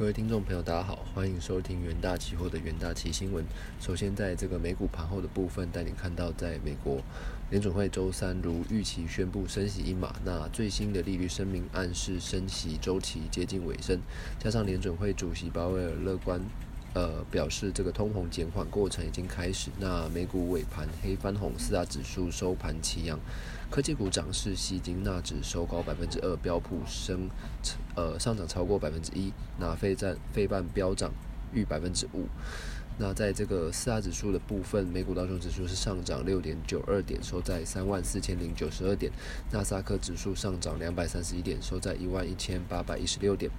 各位听众朋友，大家好，欢迎收听元大期货的元大期新闻。首先，在这个美股盘后的部分，带你看到，在美国联准会周三如预期宣布升息一码，那最新的利率声明暗示升息周期接近尾声，加上联准会主席鲍威尔乐观。呃，表示这个通膨减缓过程已经开始。那美股尾盘黑翻红，四大指数收盘齐扬，科技股涨势吸金，纳指收高百分之二，标普升呃上涨超过百分之一，那费占费半飙涨逾百分之五。那在这个四大指数的部分，美股道琼指数是上涨六点九二点，收在三万四千零九十二点；纳斯达克指数上涨两百三十一点，收在一万一千八百一十六点；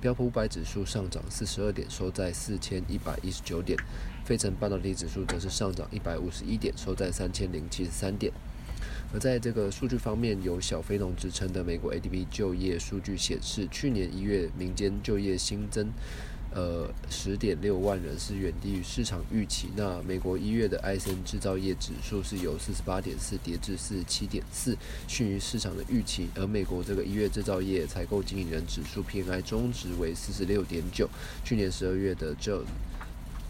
标普五百指数上涨四十二点，收在四千一百一十九点；费城半导体指数则是上涨一百五十一点，收在三千零七十三点。而在这个数据方面，有小非农之称的美国 ADP 就业数据显示，去年一月民间就业新增。呃，十点六万人是远低于市场预期。那美国一月的艾森制造业指数是由四十八点四跌至四十七点四，逊于市场的预期。而美国这个一月制造业采购经理人指数 PMI 中值为四十六点九，去年十二月的这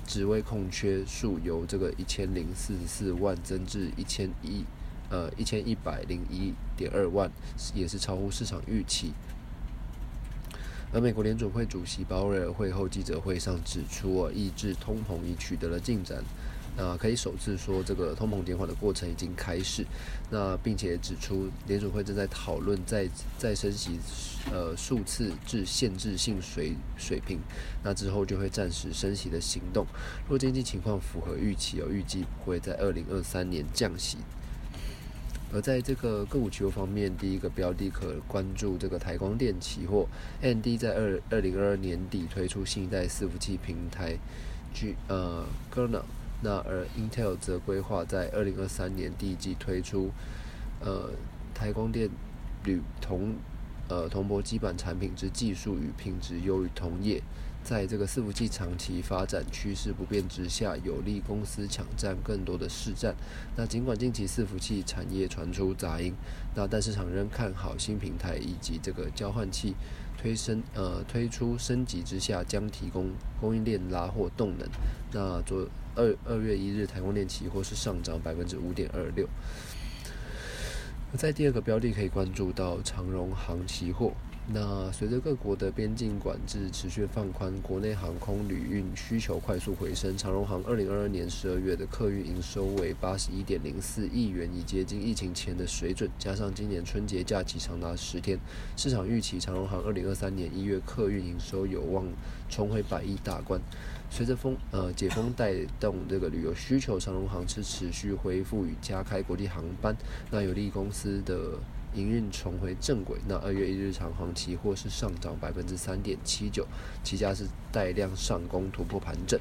职位空缺数由这个一千零四十四万增至一千一呃一千一百零一点二万，也是超乎市场预期。而美国联准会主席鲍威尔会后记者会上指出，抑制通膨已取得了进展，那可以首次说这个通膨减缓的过程已经开始，那并且指出联准会正在讨论再再升息，呃数次至限制性水水平，那之后就会暂时升息的行动。若经济情况符合预期，有预计不会在二零二三年降息。而在这个个股期货方面，第一个标的可关注这个台光电期货。AMD 在二二零二二年底推出新一代伺服器平台 G 呃 g e r n a 那而 Intel 则规划在二零二三年第一季推出呃台光电铝铜呃铜箔基板产品之技术与品质优于同业。在这个伺服器长期发展趋势不变之下，有利公司抢占更多的市占。那尽管近期伺服器产业传出杂音，那但市场仍看好新平台以及这个交换器推升呃推出升级之下，将提供供应链拉货动能。那昨二二月一日，台光电期货是上涨百分之五点二六。在第二个标的可以关注到长荣行期货。那随着各国的边境管制持续放宽，国内航空旅运需求快速回升。长荣航二零二二年十二月的客运营收为八十一点零四亿元，已接近疫情前的水准。加上今年春节假期长达十天，市场预期长荣航二零二三年一月客运营收有望重回百亿大关。随着封呃解封带动这个旅游需求，长荣航是持续恢复与加开国际航班，那有利公司的。营运重回正轨，那二月一日长航期货是上涨百分之三点七九，期价是带量上攻突破盘整。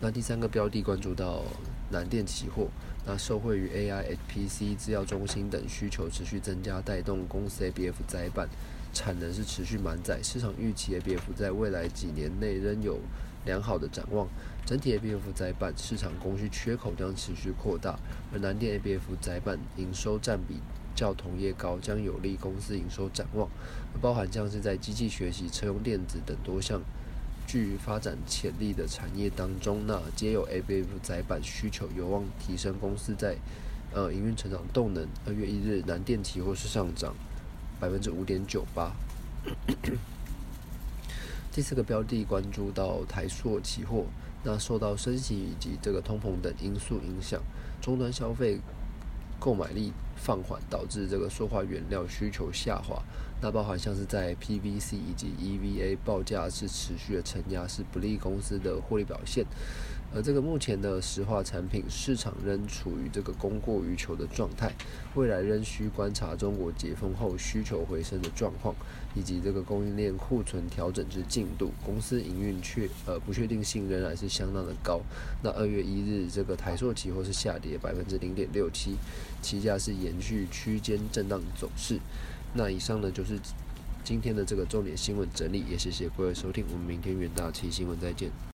那第三个标的关注到南电期货，那受惠于 AI、HPC、资料中心等需求持续增加，带动公司 ABF 载板产能是持续满载，市场预期 ABF 在未来几年内仍有良好的展望，整体 ABF 载板市场供需缺口将持续扩大，而南电 ABF 载板营收占比较同业高，将有利公司营收展望，包含像是在机器学习、车用电子等多项。具发展潜力的产业当中，那皆有 ABF 载板需求，有望提升公司在呃营运成长动能。二月一日，南电期货是上涨百分之五点九八。第四个标的关注到台塑期货，那受到升息以及这个通膨等因素影响，终端消费购买力放缓，导致这个塑化原料需求下滑。那包含像是在 PVC 以及 EVA 报价是持续的承压，是不利公司的获利表现。而这个目前的石化产品市场仍处于这个供过于求的状态，未来仍需观察中国解封后需求回升的状况，以及这个供应链库存调整之进度。公司营运确呃不确定性仍然是相当的高。那二月一日这个台塑期货是下跌百分之零点六七，期价是延续区间震荡走势。那以上呢就是今天的这个重点新闻整理，也谢谢各位收听，我们明天元大期新闻再见。